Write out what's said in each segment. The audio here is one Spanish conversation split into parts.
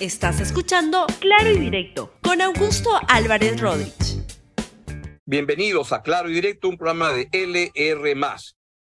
Estás escuchando Claro y Directo con Augusto Álvarez Rodríguez. Bienvenidos a Claro y Directo, un programa de LR.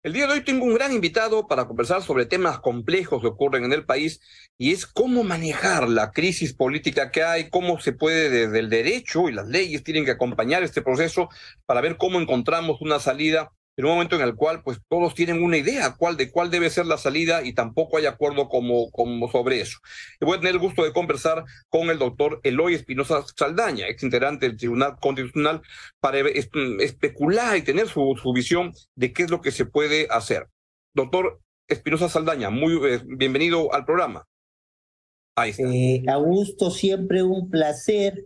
El día de hoy tengo un gran invitado para conversar sobre temas complejos que ocurren en el país y es cómo manejar la crisis política que hay, cómo se puede desde el derecho y las leyes tienen que acompañar este proceso para ver cómo encontramos una salida en un momento en el cual pues todos tienen una idea cuál de cuál debe ser la salida y tampoco hay acuerdo como, como sobre eso. Y voy a tener el gusto de conversar con el doctor Eloy Espinosa Saldaña, ex integrante del Tribunal Constitucional, para especular y tener su, su visión de qué es lo que se puede hacer. Doctor Espinosa Saldaña, muy eh, bienvenido al programa. Ahí está. Eh, Augusto, siempre un placer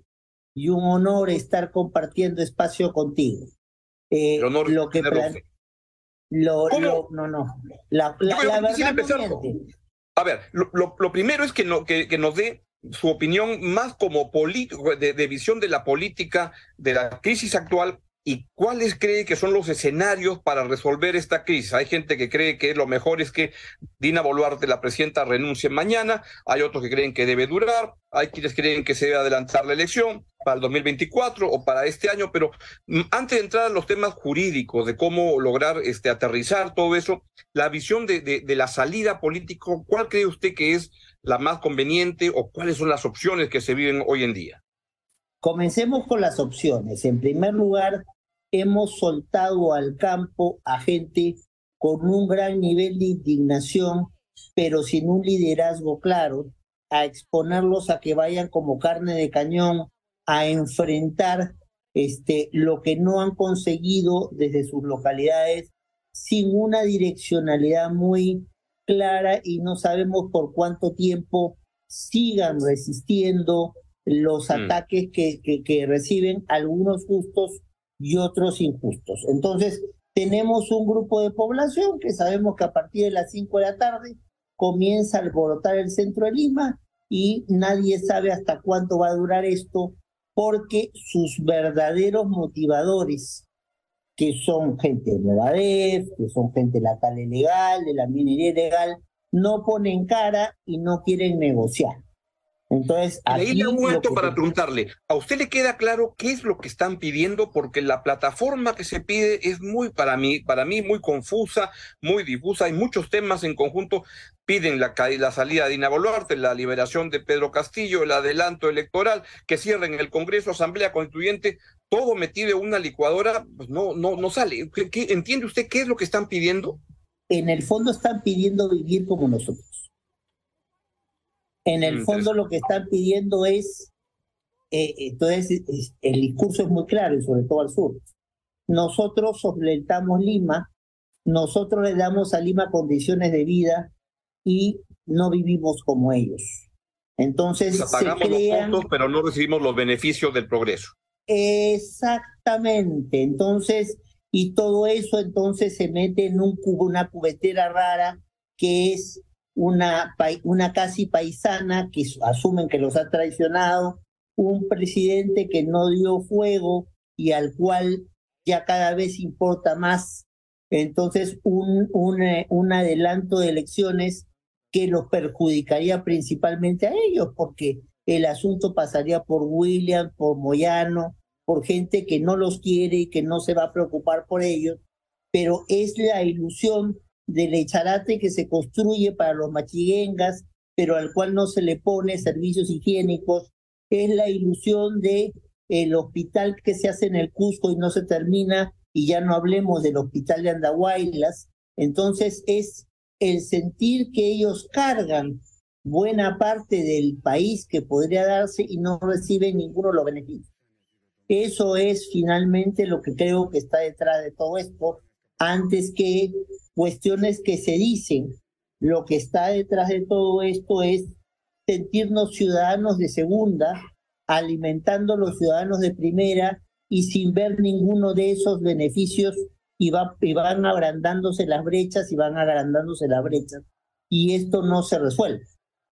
y un honor estar compartiendo espacio contigo. Eh, lo que lo, lo, no, no. La, la, verdad A ver, lo, lo, primero es que, no, que, que nos dé su opinión más como político, de, de, visión de la política, de la crisis actual, ¿Y cuáles cree que son los escenarios para resolver esta crisis? Hay gente que cree que lo mejor es que Dina Boluarte, la presidenta, renuncie mañana, hay otros que creen que debe durar, hay quienes creen que se debe adelantar la elección para el 2024 o para este año, pero mm, antes de entrar a los temas jurídicos, de cómo lograr este, aterrizar todo eso, la visión de, la salida política, ¿cuál cree usted que es la más conveniente o cuáles son las opciones que se viven hoy en día? Comencemos con las opciones. En primer lugar, hemos soltado al campo a gente con un gran nivel de indignación, pero sin un liderazgo claro, a exponerlos a que vayan como carne de cañón a enfrentar este, lo que no han conseguido desde sus localidades sin una direccionalidad muy clara y no sabemos por cuánto tiempo sigan resistiendo los mm. ataques que, que, reciben algunos justos y otros injustos. Entonces, tenemos un grupo de población que sabemos que a partir de las 5 de la tarde comienza a alborotar el centro de Lima y nadie sabe hasta cuánto va a durar esto porque sus verdaderos motivadores, que son gente de DEF, que son gente de la calle legal, de la minería ilegal, no ponen cara y no quieren negociar. Entonces, ahí le un para preguntarle, ¿a usted le queda claro qué es lo que están pidiendo? Porque la plataforma que se pide es muy, para mí, para mí, muy confusa, muy difusa. Hay muchos temas en conjunto. Piden la, la salida de Dina Boluarte, la liberación de Pedro Castillo, el adelanto electoral, que cierren el Congreso, Asamblea Constituyente, todo metido en una licuadora, pues no, no, no sale. entiende usted qué es lo que están pidiendo? En el fondo están pidiendo vivir como nosotros. En el fondo lo que están pidiendo es, eh, entonces el discurso es muy claro y sobre todo al sur. Nosotros solentamos Lima, nosotros le damos a Lima condiciones de vida y no vivimos como ellos. Entonces se crean... los pero no recibimos los beneficios del progreso. Exactamente. Entonces, y todo eso entonces se mete en un cubo, una cubetera rara que es una, una casi paisana que asumen que los ha traicionado, un presidente que no dio fuego y al cual ya cada vez importa más. Entonces, un, un, eh, un adelanto de elecciones que los perjudicaría principalmente a ellos, porque el asunto pasaría por William, por Moyano, por gente que no los quiere y que no se va a preocupar por ellos, pero es la ilusión del echarate que se construye para los machiguengas, pero al cual no se le pone servicios higiénicos, es la ilusión de el hospital que se hace en el Cusco y no se termina, y ya no hablemos del hospital de Andahuaylas, entonces es el sentir que ellos cargan buena parte del país que podría darse y no reciben ninguno de los beneficios. Eso es finalmente lo que creo que está detrás de todo esto, antes que cuestiones que se dicen. Lo que está detrás de todo esto es sentirnos ciudadanos de segunda, alimentando a los ciudadanos de primera y sin ver ninguno de esos beneficios y, va, y van agrandándose las brechas y van agrandándose las brechas. Y esto no se resuelve.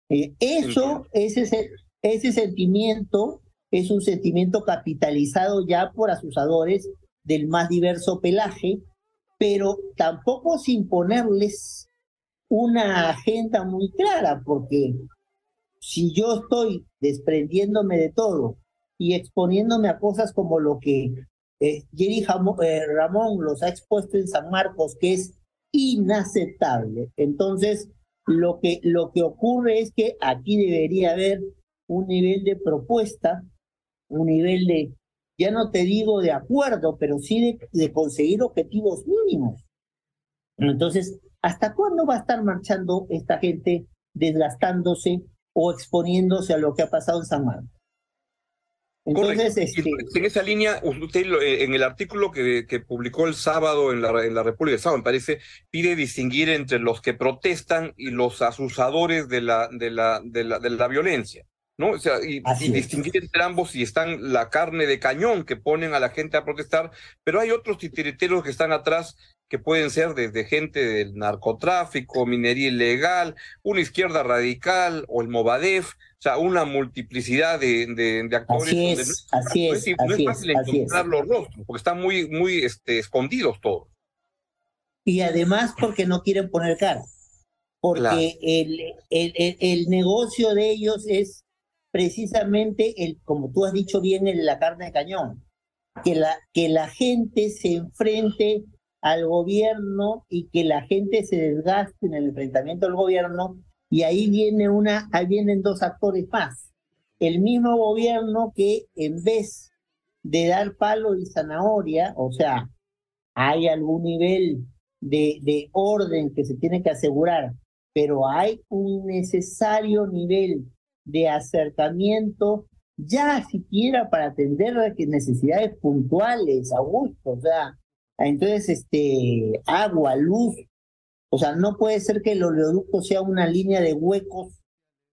Eh, eso, ese, ese sentimiento es un sentimiento capitalizado ya por asusadores del más diverso pelaje, pero tampoco sin ponerles una agenda muy clara, porque si yo estoy desprendiéndome de todo y exponiéndome a cosas como lo que eh, Jerry eh, Ramón los ha expuesto en San Marcos, que es inaceptable. Entonces, lo que, lo que ocurre es que aquí debería haber un nivel de propuesta, un nivel de, ya no te digo de acuerdo, pero sí de, de conseguir objetivos mínimos. Entonces, ¿hasta cuándo va a estar marchando esta gente desgastándose o exponiéndose a lo que ha pasado en San Marcos? Entonces, este... en esa línea, usted eh, en el artículo que, que publicó el sábado en la, en la República del Sábado, me parece, pide distinguir entre los que protestan y los asusadores de la, de la, de la, de la violencia. ¿No? O sea, y, distinguir entre ambos si están la carne de cañón que ponen a la gente a protestar, pero hay otros titiriteros que están atrás que pueden ser desde gente del narcotráfico, minería ilegal, una izquierda radical o el Movadef, o sea, una multiplicidad de, de, actores. Así es, así es. No es fácil encontrar los rostros, porque están muy, muy este, escondidos todos. Y además porque no quieren poner cara, porque el, el, el, el negocio de ellos es precisamente, el, como tú has dicho bien, en la carne de cañón, que la, que la gente se enfrente al gobierno y que la gente se desgaste en el enfrentamiento al gobierno y ahí viene una, ahí vienen dos actores más. El mismo gobierno que en vez de dar palo y zanahoria, o sea, hay algún nivel de, de orden que se tiene que asegurar, pero hay un necesario nivel de acercamiento ya siquiera para atender necesidades puntuales, a gusto, o sea, entonces, este, agua, luz, o sea, no puede ser que el oleoducto sea una línea de huecos,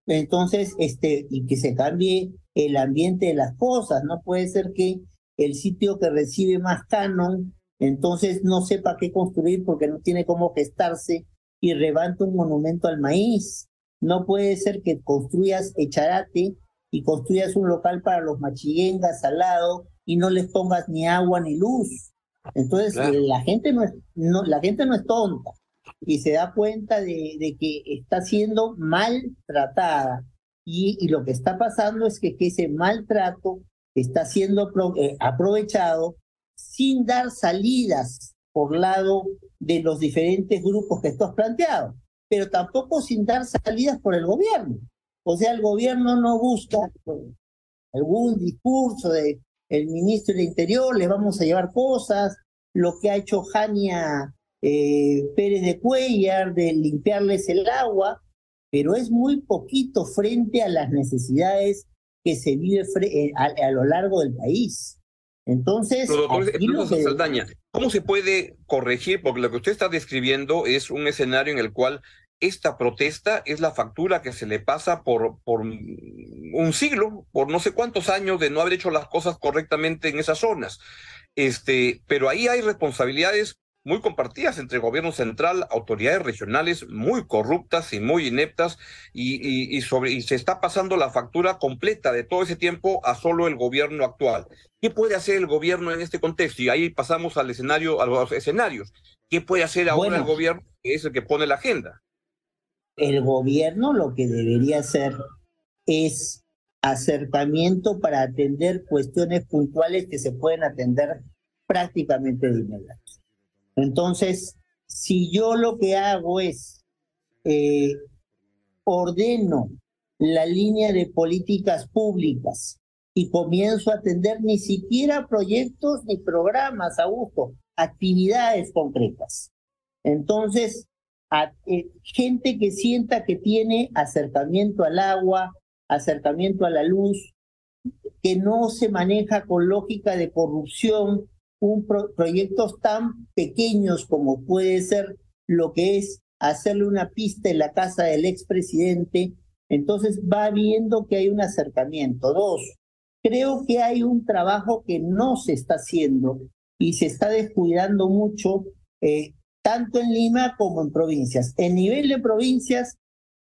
entonces, este, y que se cambie el ambiente de las cosas, no puede ser que el sitio que recibe más canon, entonces no sepa qué construir porque no tiene cómo gestarse y levanta un monumento al maíz. No puede ser que construyas Echarate y construyas un local para los machiguengas al lado y no les pongas ni agua ni luz. Entonces, la, gente no es, no, la gente no es tonta y se da cuenta de, de que está siendo maltratada. Y, y, lo que está pasando es que, que ese maltrato está siendo eh, aprovechado sin dar salidas por lado de los diferentes grupos que tú has planteado, pero tampoco sin dar salidas por el gobierno. O sea, el gobierno no busca algún discurso de el ministro del Interior, le vamos a llevar cosas, lo que ha hecho Jania eh, Pérez de Cuellar de limpiarles el agua, pero es muy poquito frente a las necesidades que se vive eh, a, lo largo del país. Entonces, ¿cómo se puede corregir? Porque lo que usted está describiendo es un escenario en el cual esta protesta es la factura que se le pasa por, por un siglo, por no sé cuántos años de no haber hecho las cosas correctamente en esas zonas. Este, pero ahí hay responsabilidades muy compartidas entre gobierno central, autoridades regionales muy corruptas y muy ineptas, y, y, sobre, y se está pasando la factura completa de todo ese tiempo a solo el gobierno actual. ¿Qué puede hacer el gobierno en este contexto? Y ahí pasamos al escenario, a los escenarios. ¿Qué puede hacer ahora el gobierno, que es el que pone la agenda? El gobierno lo que debería hacer es acercamiento para atender cuestiones puntuales que se pueden atender prácticamente de inmediato. Entonces, si yo lo que hago es eh, ordeno la línea de políticas públicas y comienzo a atender ni siquiera proyectos ni programas, a gusto, actividades concretas. Entonces, eh, gente que sienta que tiene acercamiento al agua, acercamiento a la luz, que no se maneja con lógica de corrupción, un proyectos tan pequeños como puede ser lo que es hacerle una pista en la casa del expresidente, entonces va viendo que hay un acercamiento. Dos, creo que hay un trabajo que no se está haciendo y se está descuidando mucho, eh, tanto en Lima como en provincias. En nivel de provincias,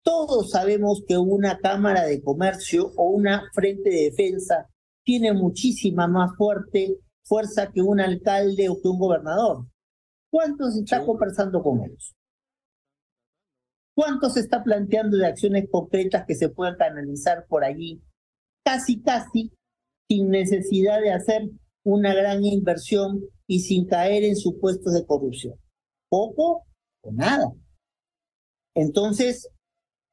todos sabemos que una Cámara de Comercio o una Frente de Defensa tiene muchísima más fuerte, fuerza que un alcalde o que un gobernador. ¿Cuántos está conversando con ellos? ¿Cuánto se está planteando de acciones concretas que se puedan canalizar por allí? Casi, casi, sin necesidad de hacer una gran inversión y sin caer en supuestos de corrupción. Poco o nada. Entonces,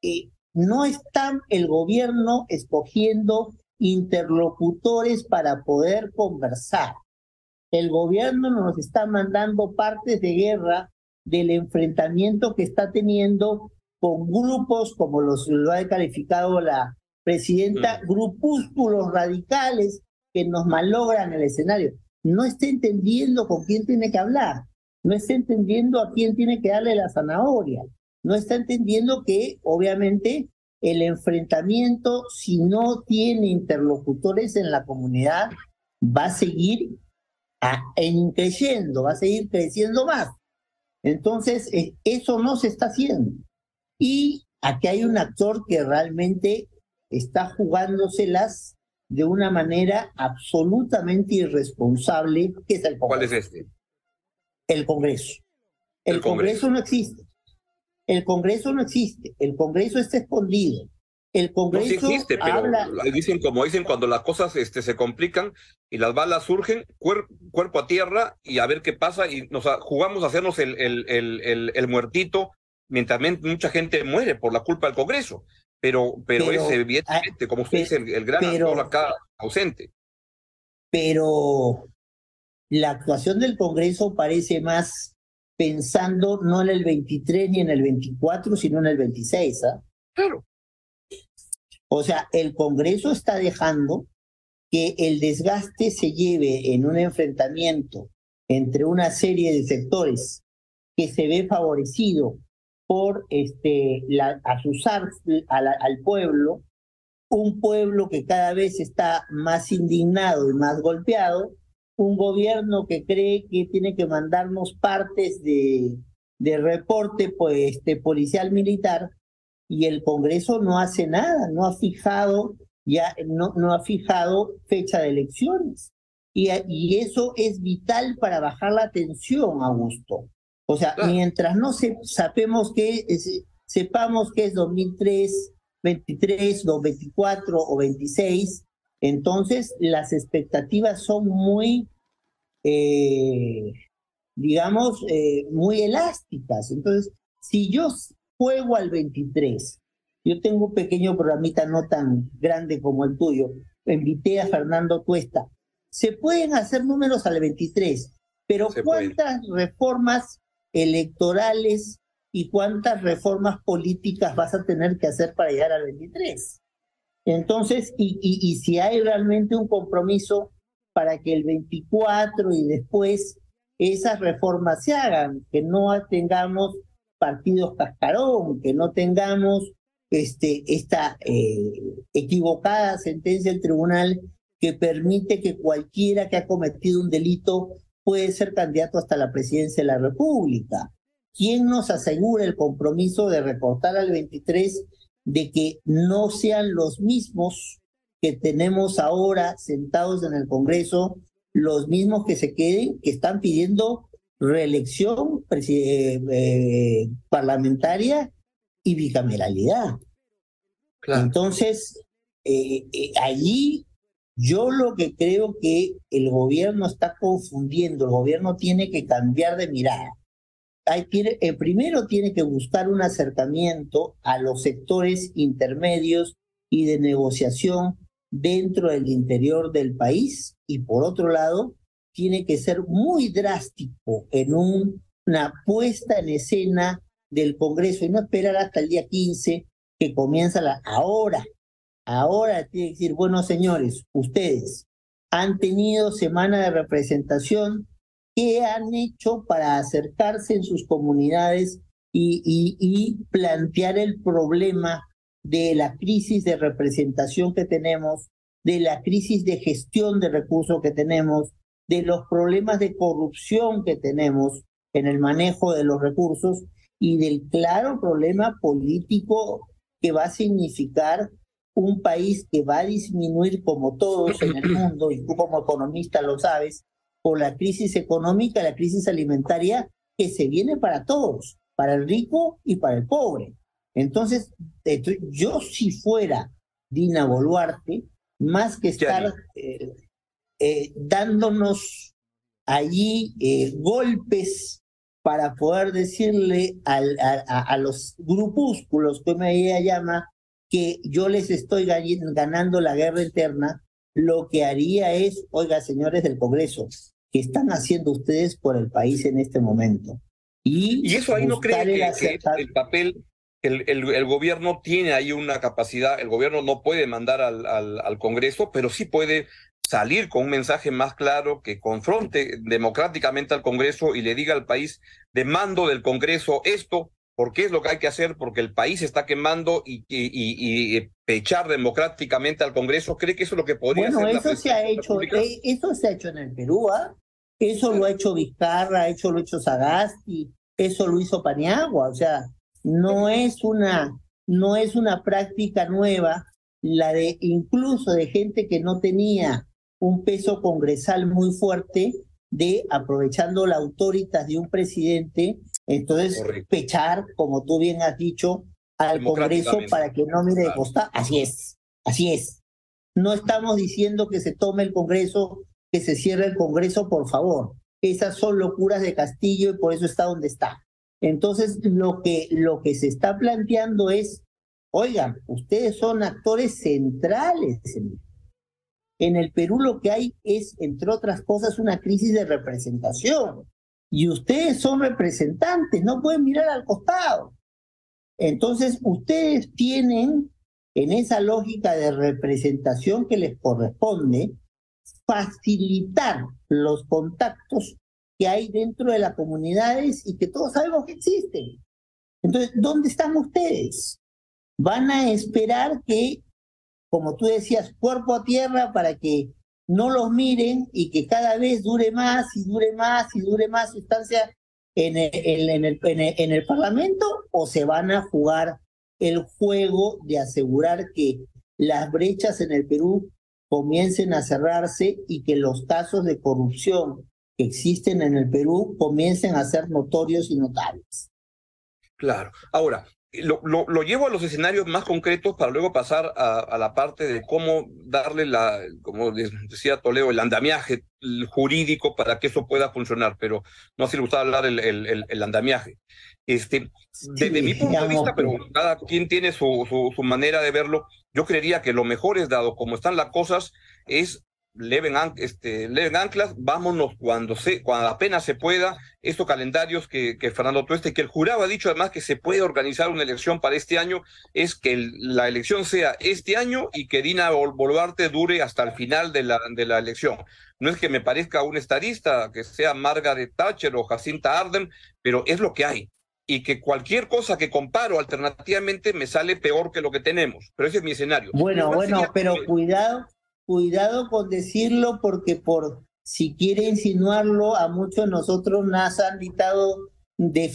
eh, no está el gobierno escogiendo interlocutores para poder conversar. El gobierno nos está mandando partes de guerra del enfrentamiento que está teniendo con grupos, como los, lo ha calificado la presidenta, mm. grupúsculos radicales que nos malogran el escenario. No está entendiendo con quién tiene que hablar, no está entendiendo a quién tiene que darle la zanahoria, no está entendiendo que obviamente el enfrentamiento, si no tiene interlocutores en la comunidad, va a seguir en creciendo, va a seguir creciendo más. Entonces, eh, eso no se está haciendo. Y aquí hay un actor que realmente está jugándoselas de una manera absolutamente irresponsable, que es el Congreso. ¿Cuál es este? El Congreso. El, Congreso no existe. El Congreso no existe, el Congreso está escondido. El Congreso no existe, pero dicen como dicen cuando las cosas este, se complican y las balas surgen, cuerpo a tierra y a ver qué pasa y nos jugamos a hacernos el, el, el, el, muertito mientras mucha gente muere por la culpa del Congreso. Pero, pero, es evidentemente, como usted dice, el, gran actor acá ausente. Pero la actuación del Congreso parece más pensando no en el 23 ni en el 24, sino en el 26. ¿ah? Claro. O sea, el Congreso está dejando que el desgaste se lleve en un enfrentamiento entre una serie de sectores que se ve favorecido por este, asusar al pueblo, un pueblo que cada vez está más indignado y más golpeado, un gobierno que cree que tiene que mandarnos partes de, de reporte pues, este, policial militar y el Congreso no hace nada, no ha fijado ya no, no ha fijado fecha de elecciones. Y, y eso es vital para bajar la tensión, Augusto. O sea, mientras no se, sapemos que, sepamos que es 2003, 23, 24 o 26, entonces, las expectativas son muy, eh, digamos, eh, muy elásticas. Entonces, si yo juego al 23, yo tengo un pequeño programita no tan grande como el tuyo, invité a Fernando Tuesta, se pueden hacer números al 23, pero ¿cuántas reformas electorales y cuántas reformas políticas vas a tener que hacer para llegar al 23? Entonces, y, y, si hay realmente un compromiso para que el 24 y después esas reformas se hagan, que no tengamos partidos cascarón, que no tengamos este, esta eh, equivocada sentencia del tribunal que permite que cualquiera que ha cometido un delito puede ser candidato hasta la presidencia de la República. ¿Quién nos asegura el compromiso de recortar al 23 de que no sean los mismos que tenemos ahora sentados en el Congreso, los mismos que se queden, que están pidiendo reelección eh, eh, parlamentaria y bicameralidad. Entonces, eh, allí yo lo que creo que el gobierno está confundiendo, el gobierno tiene que cambiar de mirada hay, eh, primero tiene que buscar un acercamiento a los sectores intermedios y de negociación dentro del interior del país y por otro lado tiene que ser muy drástico en una puesta en escena del Congreso y no esperar hasta el día 15 que comienza la ahora. Ahora tiene que decir, bueno señores, ustedes han tenido semana de representación qué han hecho para acercarse en sus comunidades y, y, plantear el problema de la crisis de representación que tenemos, de la crisis de gestión de recursos que tenemos, de los problemas de corrupción que tenemos en el manejo de los recursos y del claro problema político que va a significar un país que va a disminuir como todos en el mundo, y tú como economista lo sabes, por la crisis económica, la crisis alimentaria que se viene para todos, para el rico y para el pobre. Entonces, yo si fuera Dina Boluarte, más que estar eh, eh, dándonos allí eh, golpes para poder decirle al, a, los grupúsculos que me llama que yo les estoy ganando la guerra interna, lo que haría es, oiga, señores del Congreso, ¿qué están haciendo ustedes por el país en este momento? Y, eso ahí no cree que, el papel, el, el, gobierno tiene ahí una capacidad, el gobierno no puede mandar al, al, al Congreso, pero sí puede salir con un mensaje más claro que confronte democráticamente al Congreso y le diga al país, demando del Congreso esto, porque es lo que hay que hacer, porque el país está quemando y, y, y, pechar democráticamente al Congreso, ¿cree que eso es lo que podría bueno, hacer? Bueno, eso se ha hecho, eh, eso se ha hecho en el Perú, ¿ah? Eso lo ha hecho Vizcarra, eso lo ha hecho Sagasti, eso lo hizo Paniagua, o sea, no es una, no es una práctica nueva la de incluso de gente que no tenía un peso congresal muy fuerte de aprovechando la autoridad de un presidente, entonces pechar, como tú bien has dicho, al Congreso para que no mire de costa. Así es, así es. No estamos diciendo que se tome el Congreso, que se cierre el Congreso, por favor. Esas son locuras de Castillo y por eso está donde está. Entonces, lo que, lo que se está planteando es, oigan, ustedes son actores centrales en en el Perú lo que hay es, entre otras cosas, una crisis de representación. Y ustedes son representantes, no pueden mirar al costado. Entonces, ustedes tienen, en esa lógica de representación que les corresponde, facilitar los contactos que hay dentro de las comunidades y que todos sabemos que existen. Entonces, ¿dónde están ustedes? Van a esperar que como tú decías, cuerpo a tierra para que no los miren y que cada vez dure más y dure más y dure más su estancia en el, en, el, en, el, Parlamento o se van a jugar el juego de asegurar que las brechas en el Perú comiencen a cerrarse y que los casos de corrupción que existen en el Perú comiencen a ser notorios y notables. Claro. Ahora, lo, lo, llevo a los escenarios más concretos para luego pasar a, la parte de cómo darle la, como decía Toledo, el andamiaje jurídico para que eso pueda funcionar, pero no si le gusta hablar el, el, el, andamiaje. Este, desde mi punto de vista, pero cada quien tiene su, su, su manera de verlo, yo creería que lo mejor es, dado como están las cosas, es leven, este, leven anclas, vámonos cuando, se, cuando apenas se pueda, estos calendarios que, que Fernando Tueste, que el jurado ha dicho además que se puede organizar una elección para este año, es que la elección sea este año y que Dina Boluarte dure hasta el final de la, de la elección. No es que me parezca un estadista, que sea Margaret Thatcher o Jacinta Arden, pero es lo que hay y que cualquier cosa que comparo alternativamente me sale peor que lo que tenemos. Pero ese es mi escenario. Bueno, bueno, pero cuidado, cuidado con decirlo porque por si quiere insinuarlo, a muchos de nosotros nos han gritado de,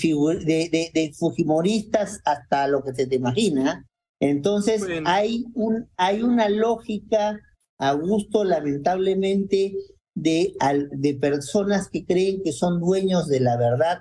de, de, fujimoristas hasta lo que se te imagina. Entonces hay, un, hay una lógica, a gusto lamentablemente, de, de personas que creen que son dueños de la verdad,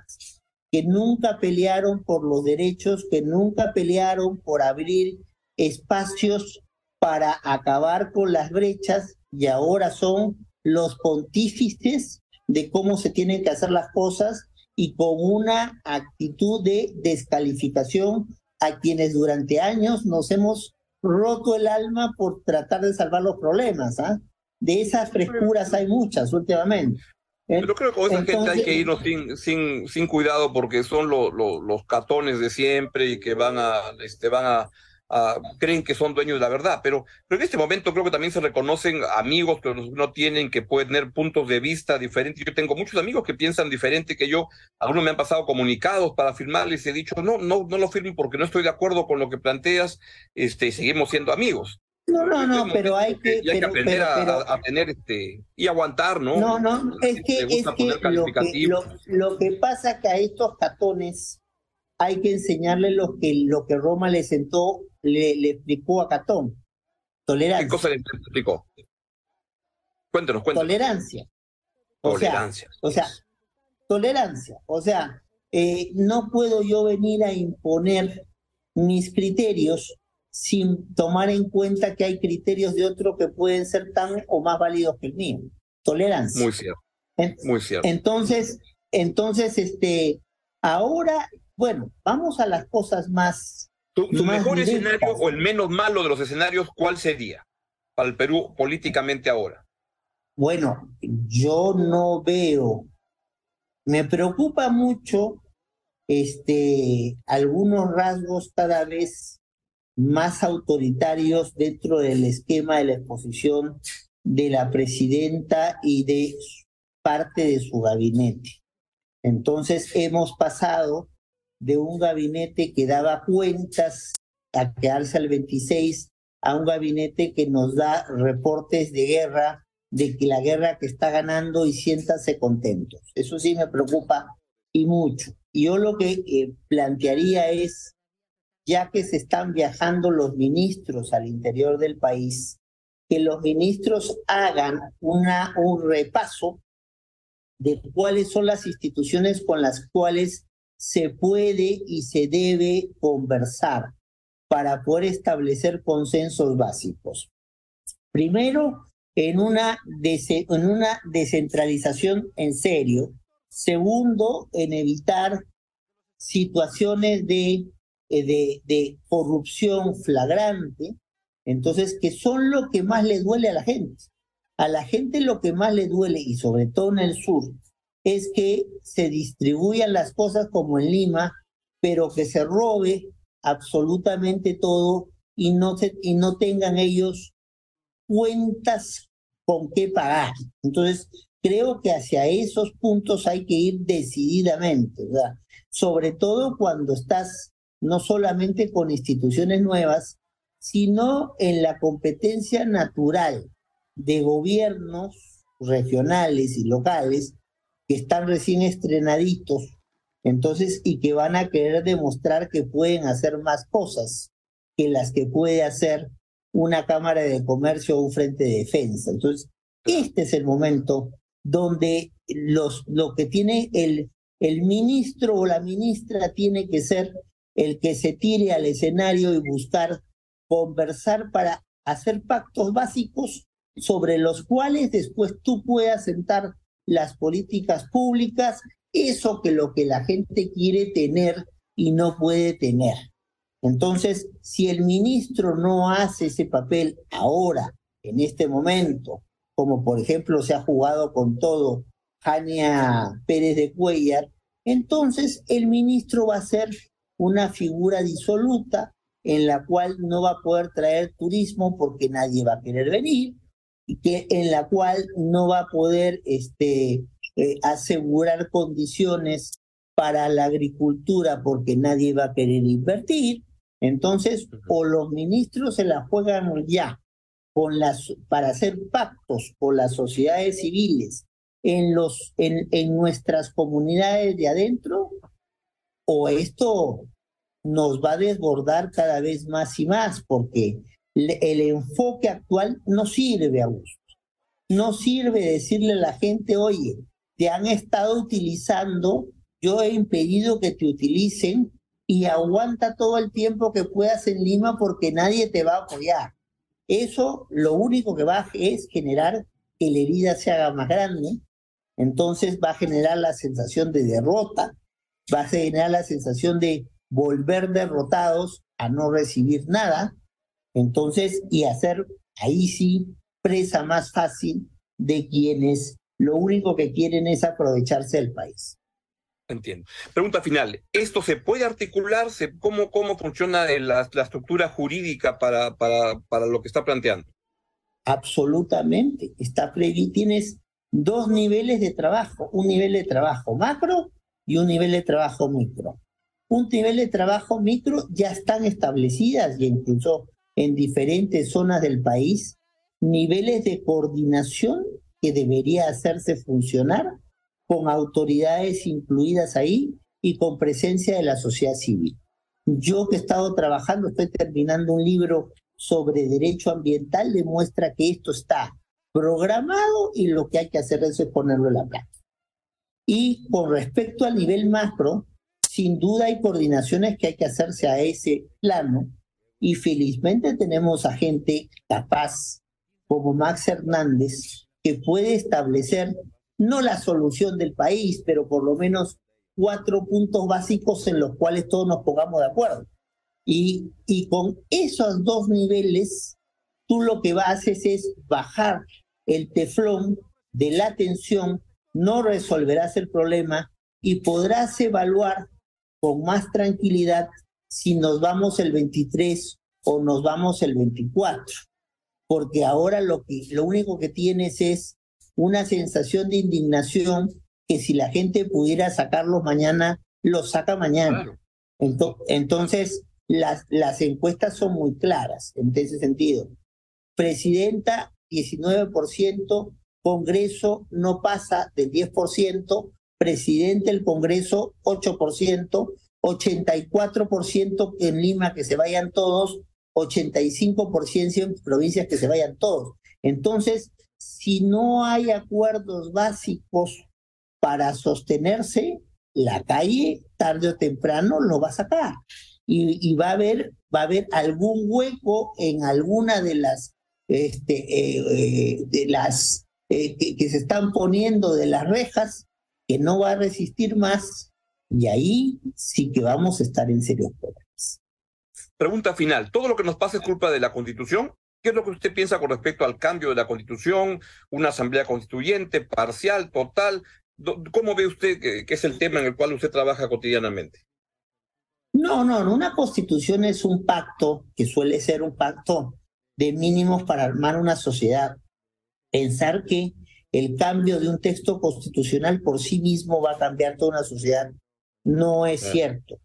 que nunca pelearon por los derechos, que nunca pelearon por abrir espacios para acabar con las brechas y ahora son los pontífices de cómo se tienen que hacer las cosas y con una actitud de descalificación a quienes durante años nos hemos roto el alma por tratar de salvar los problemas. ¿ah? De esas frescuras hay muchas últimamente. ¿eh? Pero creo que con esa gente hay que irnos sin, sin, sin cuidado porque son los catones de siempre y que van a, este, van a Ah, creen que son dueños de la verdad, pero, pero en este momento creo que también se reconocen amigos que no tienen, que pueden tener puntos de vista diferentes. Yo tengo muchos amigos que piensan diferente que yo, algunos me han pasado comunicados para firmarles y he dicho, no, no, no lo firmen porque no estoy de acuerdo con lo que planteas, este, seguimos siendo amigos. No, no, no, pero hay que, hay que aprender a, tener este y aguantar, ¿no? No, no, es que, es que lo, que lo, lo que pasa es que a estos catones hay que enseñarles lo que, lo que Roma le sentó, le, le explicó a Catón. Tolerancia. ¿Qué cosa le explicó? Cuéntanos, cuéntanos. Tolerancia. tolerancia. o sea, tolerancia. O sea, eh, no puedo yo venir a imponer mis criterios sin tomar en cuenta que hay criterios de otro que pueden ser tan o más válidos que el mío. Tolerancia. Muy cierto. Muy cierto. Entonces, entonces, este, ahora, bueno, vamos a las cosas más. ¿Tu, mejor escenario o el menos malo de los escenarios, cuál sería para el Perú políticamente ahora? Bueno, yo no veo. Me preocupa mucho este, algunos rasgos cada vez más autoritarios dentro del esquema de la exposición de la presidenta y de parte de su gabinete. Entonces hemos pasado de un gabinete que daba cuentas a quedarse al 26 a un gabinete que nos da reportes de guerra, de que la guerra que está ganando y siéntase contentos. Eso sí me preocupa y mucho. Yo lo que eh, plantearía es, ya que se están viajando los ministros al interior del país, que los ministros hagan una, un repaso de cuáles son las instituciones con las cuales se puede y se debe conversar para poder establecer consensos básicos. Primero, en una, en una descentralización en serio. Segundo, en evitar situaciones de, eh, de, de corrupción flagrante, entonces, que son lo que más le duele a la gente. A la gente lo que más le duele, y sobre todo en el sur, es que se distribuyan las cosas como en Lima, pero que se robe absolutamente todo y no, se, y no tengan ellos cuentas con qué pagar. Entonces, creo que hacia esos puntos hay que ir decididamente, ¿verdad? sobre todo cuando estás no solamente con instituciones nuevas, sino en la competencia natural de gobiernos regionales y locales que están recién estrenaditos, entonces, y que van a querer demostrar que pueden hacer más cosas que las que puede hacer una Cámara de Comercio o un Frente de Defensa. Entonces, este es el momento donde los, lo que tiene el, el ministro o la ministra tiene que ser el que se tire al escenario y buscar conversar para hacer pactos básicos sobre los cuales después tú puedas sentar las políticas públicas, eso que lo que la gente quiere tener y no puede tener. Entonces, si el ministro no hace ese papel ahora, en este momento, como por ejemplo se ha jugado con todo Jania Pérez de Cuellar, entonces el ministro va a ser una figura disoluta en la cual no va a poder traer turismo porque nadie va a querer venir, que en la cual no va a poder este, eh, asegurar condiciones para la agricultura porque nadie va a querer invertir. Entonces, o los ministros se la juegan ya con las, para hacer pactos con las sociedades civiles en, los, en, en nuestras comunidades de adentro, o esto nos va a desbordar cada vez más y más, porque el enfoque actual no sirve, a gusto No sirve decirle a la gente, oye, te han estado utilizando, yo he impedido que te utilicen y aguanta todo el tiempo que puedas en Lima porque nadie te va a apoyar. Eso lo único que va a es generar que la herida se haga más grande, entonces va a generar la sensación de derrota, va a generar la sensación de volver derrotados a no recibir nada, entonces, y hacer ahí sí presa más fácil de quienes lo único que quieren es aprovecharse del país. Entiendo. Pregunta final. ¿Esto se puede articular? ¿Cómo, cómo funciona la, la estructura jurídica para, para, para lo que está planteando? Absolutamente. Está previsto. Tienes dos niveles de trabajo, un nivel de trabajo macro y un nivel de trabajo micro. Un nivel de trabajo micro ya están establecidas y incluso en diferentes zonas del país niveles de coordinación que debería hacerse funcionar con autoridades incluidas ahí y con presencia de la sociedad civil. Yo que he estado trabajando, estoy terminando un libro sobre derecho ambiental, demuestra que esto está programado y lo que hay que hacer es ponerlo en la práctica. Y con respecto al nivel macro, sin duda hay coordinaciones que hay que hacerse a ese plano y felizmente tenemos a gente capaz como Max Hernández que puede establecer no la solución del país, pero por lo menos cuatro puntos básicos en los cuales todos nos pongamos de acuerdo. Y, y con esos dos niveles, tú lo que haces es bajar el teflón de la tensión, no resolverás el problema y podrás evaluar con más tranquilidad si nos vamos el 23 o nos vamos el 24. Porque ahora lo, que, lo único que tienes es una sensación de indignación que si la gente pudiera sacarlo mañana, lo saca mañana. Entonces, las, las encuestas son muy claras en ese sentido. Presidenta, 19%, Congreso no pasa del 10%, presidente del Congreso, 8%, 84% en Lima que se vayan todos, 85% en provincias que se vayan todos. Entonces, si no hay acuerdos básicos para sostenerse, la calle tarde o temprano lo va a sacar. Y, va a haber, va a haber algún hueco en alguna de las, este, eh, eh, de las eh, que, se están poniendo de las rejas, que no va a resistir más, y ahí sí que vamos a estar en serios problemas. Pregunta final, ¿todo lo que nos pasa es culpa de la Constitución? ¿Qué es lo que usted piensa con respecto al cambio de la Constitución, una asamblea constituyente, parcial, total? ¿Cómo ve usted que, es el tema en el cual usted trabaja cotidianamente? No, no, no, una constitución es un pacto que suele ser un pacto de mínimos para armar una sociedad. Pensar que el cambio de un texto constitucional por sí mismo va a cambiar toda una sociedad no es cierto.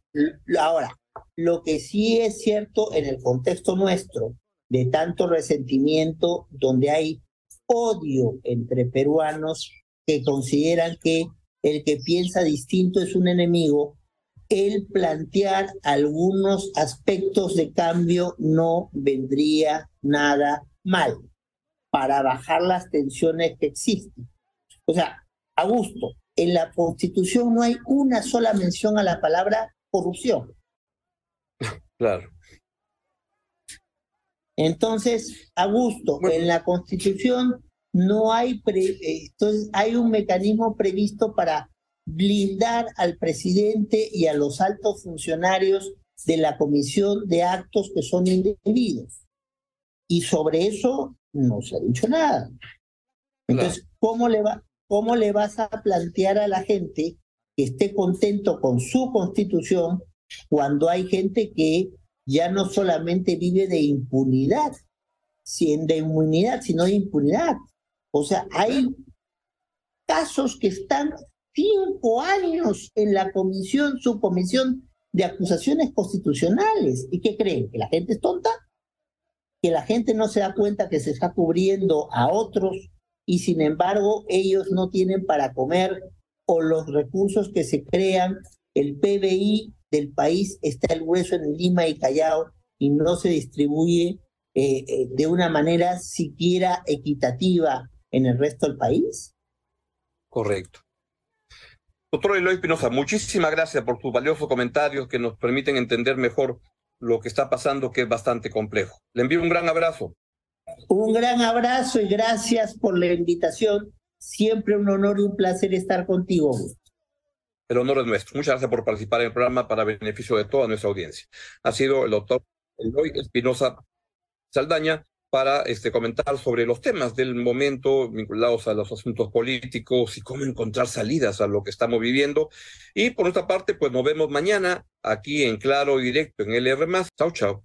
Ahora, lo que sí es cierto en el contexto nuestro, de tanto resentimiento, donde hay odio entre peruanos que consideran que el que piensa distinto es un enemigo, el plantear algunos aspectos de cambio no vendría nada mal para bajar las tensiones que existen. O sea, Augusto, en la Constitución no hay una sola mención a la palabra corrupción. Claro. Entonces, Augusto, en la Constitución no hay, entonces hay un mecanismo previsto para blindar al presidente y a los altos funcionarios de la comisión de actos que son indebidos. Y sobre eso no se ha dicho nada. Entonces, ¿cómo le, va, ¿cómo le vas a plantear a la gente que esté contento con su constitución cuando hay gente que ya no solamente vive de impunidad, de inmunidad, sino de impunidad? O sea, hay casos que están cinco años en la comisión, su comisión de acusaciones constitucionales. ¿Y qué creen? ¿Que la gente es tonta? ¿Que la gente no se da cuenta que se está cubriendo a otros y sin embargo ellos no tienen para comer o los recursos que se crean, el PBI del país está el hueso en Lima y Callao y no se distribuye eh, eh, de una manera siquiera equitativa en el resto del país? Correcto. Doctor Eloy Pinoza, muchísimas gracias por sus valiosos comentarios que nos permiten entender mejor lo que está pasando, que es bastante complejo. Le envío un gran abrazo. Un gran abrazo y gracias por la invitación. Siempre un honor y un placer estar contigo. El honor es nuestro. Muchas gracias por participar en el programa para beneficio de toda nuestra audiencia. Ha sido el doctor Eloy Espinosa Saldaña, para este, comentar sobre los temas del momento vinculados a los asuntos políticos y cómo encontrar salidas a lo que estamos viviendo. Y por otra parte, pues nos vemos mañana aquí en Claro y Directo en LR. Chao, chao.